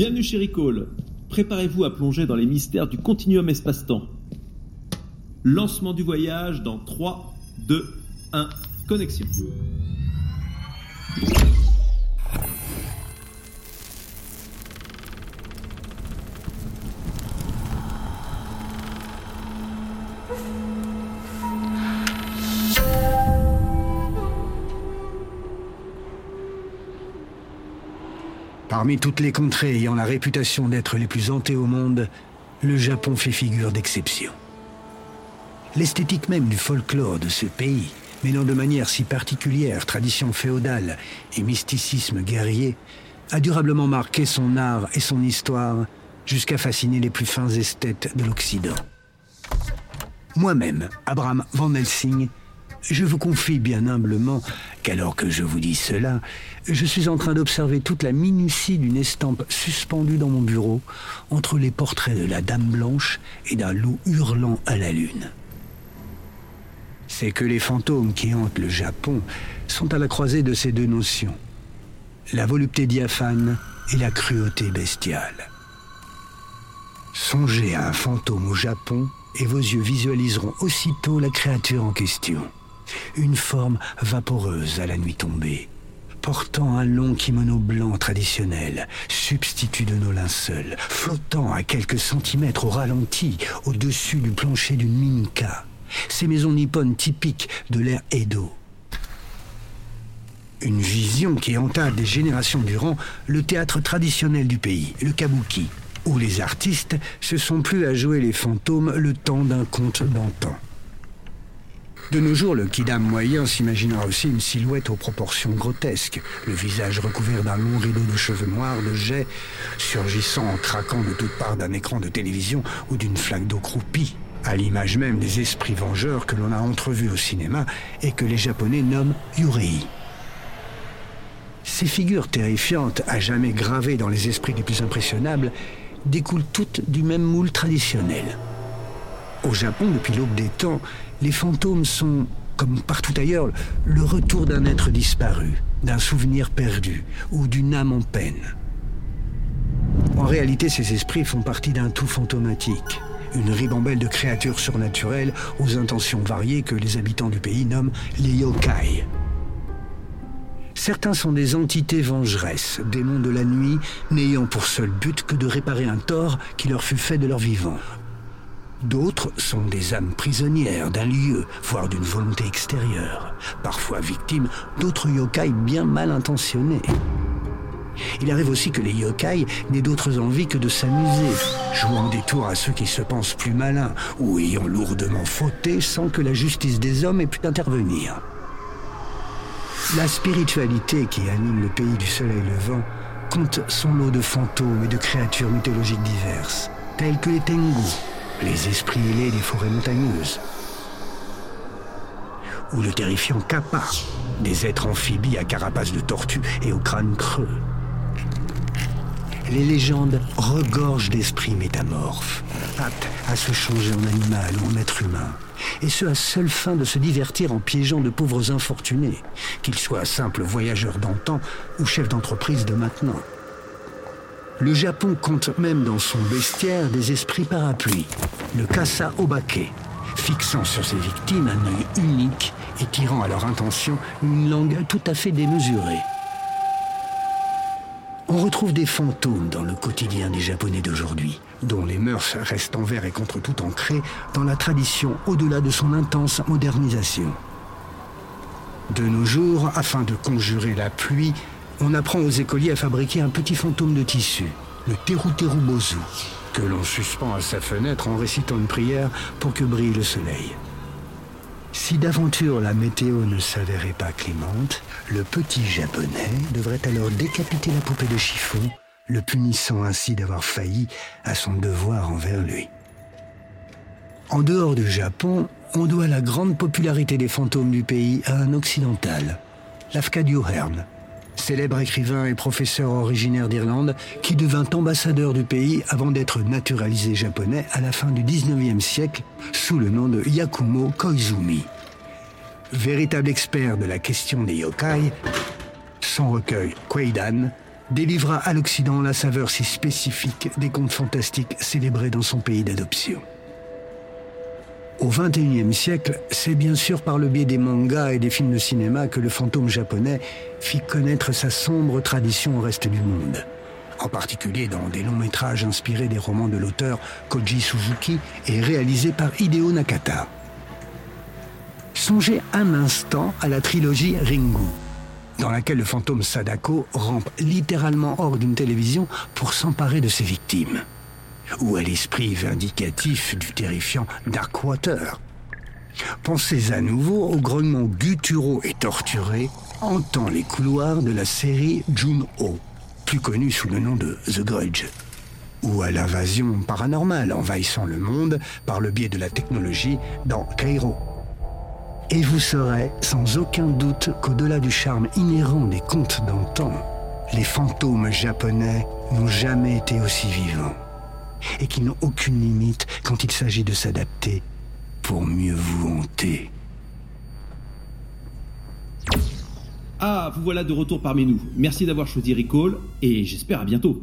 Bienvenue chez Recall. Préparez-vous à plonger dans les mystères du continuum espace-temps. Lancement du voyage dans 3, 2, 1, connexion. Parmi toutes les contrées ayant la réputation d'être les plus hantées au monde, le Japon fait figure d'exception. L'esthétique même du folklore de ce pays, mêlant de manière si particulière tradition féodale et mysticisme guerrier, a durablement marqué son art et son histoire jusqu'à fasciner les plus fins esthètes de l'Occident. Moi-même, Abraham Van Helsing, je vous confie bien humblement qu'alors que je vous dis cela, je suis en train d'observer toute la minutie d'une estampe suspendue dans mon bureau entre les portraits de la Dame Blanche et d'un loup hurlant à la lune. C'est que les fantômes qui hantent le Japon sont à la croisée de ces deux notions, la volupté diaphane et la cruauté bestiale. Songez à un fantôme au Japon et vos yeux visualiseront aussitôt la créature en question une forme vaporeuse à la nuit tombée, portant un long kimono blanc traditionnel, substitut de nos linceuls, flottant à quelques centimètres au ralenti au-dessus du plancher d'une minka, ces maisons nippones typiques de l'ère Edo. Une vision qui hanta des générations durant le théâtre traditionnel du pays, le kabuki, où les artistes se sont plus à jouer les fantômes le temps d'un conte d'antan. De nos jours, le kidam moyen s'imaginera aussi une silhouette aux proportions grotesques, le visage recouvert d'un long rideau de cheveux noirs de jet, surgissant en traquant de toutes parts d'un écran de télévision ou d'une flaque d'eau croupie, à l'image même des esprits vengeurs que l'on a entrevus au cinéma et que les Japonais nomment Yurei. Ces figures terrifiantes, à jamais gravées dans les esprits les plus impressionnables, découlent toutes du même moule traditionnel. Au Japon, depuis l'aube des temps, les fantômes sont, comme partout ailleurs, le retour d'un être disparu, d'un souvenir perdu ou d'une âme en peine. En réalité, ces esprits font partie d'un tout fantomatique, une ribambelle de créatures surnaturelles aux intentions variées que les habitants du pays nomment les yokai. Certains sont des entités vengeresses, démons de la nuit, n'ayant pour seul but que de réparer un tort qui leur fut fait de leur vivant. D'autres sont des âmes prisonnières d'un lieu, voire d'une volonté extérieure, parfois victimes d'autres yokai bien mal intentionnés. Il arrive aussi que les yokai n'aient d'autres envies que de s'amuser, jouant des tours à ceux qui se pensent plus malins ou ayant lourdement fauté sans que la justice des hommes ait pu intervenir. La spiritualité qui anime le pays du soleil levant compte son lot de fantômes et de créatures mythologiques diverses, telles que les tengu, les esprits ailés des forêts montagneuses. Ou le terrifiant Kappa, des êtres amphibies à carapace de tortue et au crâne creux. Les légendes regorgent d'esprits métamorphes, aptes à se changer en animal ou en être humain, et ce à seule fin de se divertir en piégeant de pauvres infortunés, qu'ils soient simples voyageurs d'antan ou chefs d'entreprise de maintenant. Le Japon compte même dans son bestiaire des esprits parapluies, le Kasa Obake, fixant sur ses victimes un œil unique et tirant à leur intention une langue tout à fait démesurée. On retrouve des fantômes dans le quotidien des Japonais d'aujourd'hui, dont les mœurs restent envers et contre tout ancrées dans la tradition au-delà de son intense modernisation. De nos jours, afin de conjurer la pluie, on apprend aux écoliers à fabriquer un petit fantôme de tissu, le teru bozu, que l'on suspend à sa fenêtre en récitant une prière pour que brille le soleil. Si d'aventure la météo ne s'avérait pas clémente, le petit japonais devrait alors décapiter la poupée de chiffon, le punissant ainsi d'avoir failli à son devoir envers lui. En dehors du Japon, on doit la grande popularité des fantômes du pays à un occidental, Lafcadio Hearn, célèbre écrivain et professeur originaire d'Irlande, qui devint ambassadeur du pays avant d'être naturalisé japonais à la fin du 19e siècle sous le nom de Yakumo Koizumi. Véritable expert de la question des yokai, son recueil Kweidan délivra à l'Occident la saveur si spécifique des contes fantastiques célébrés dans son pays d'adoption. Au XXIe siècle, c'est bien sûr par le biais des mangas et des films de cinéma que le fantôme japonais fit connaître sa sombre tradition au reste du monde. En particulier dans des longs métrages inspirés des romans de l'auteur Koji Suzuki et réalisés par Hideo Nakata. Songez un instant à la trilogie Ringu, dans laquelle le fantôme Sadako rampe littéralement hors d'une télévision pour s'emparer de ses victimes. Ou à l'esprit vindicatif du terrifiant Darkwater. Pensez à nouveau au grognement gutturaux et torturé entend les couloirs de la série Jun-O, plus connue sous le nom de The Grudge ou à l'invasion paranormale envahissant le monde par le biais de la technologie dans Cairo. Et vous saurez sans aucun doute qu'au-delà du charme inhérent des contes d'antan, les fantômes japonais n'ont jamais été aussi vivants et qu'ils n'ont aucune limite quand il s'agit de s'adapter pour mieux vous hanter. Ah, vous voilà de retour parmi nous. Merci d'avoir choisi Recall et j'espère à bientôt.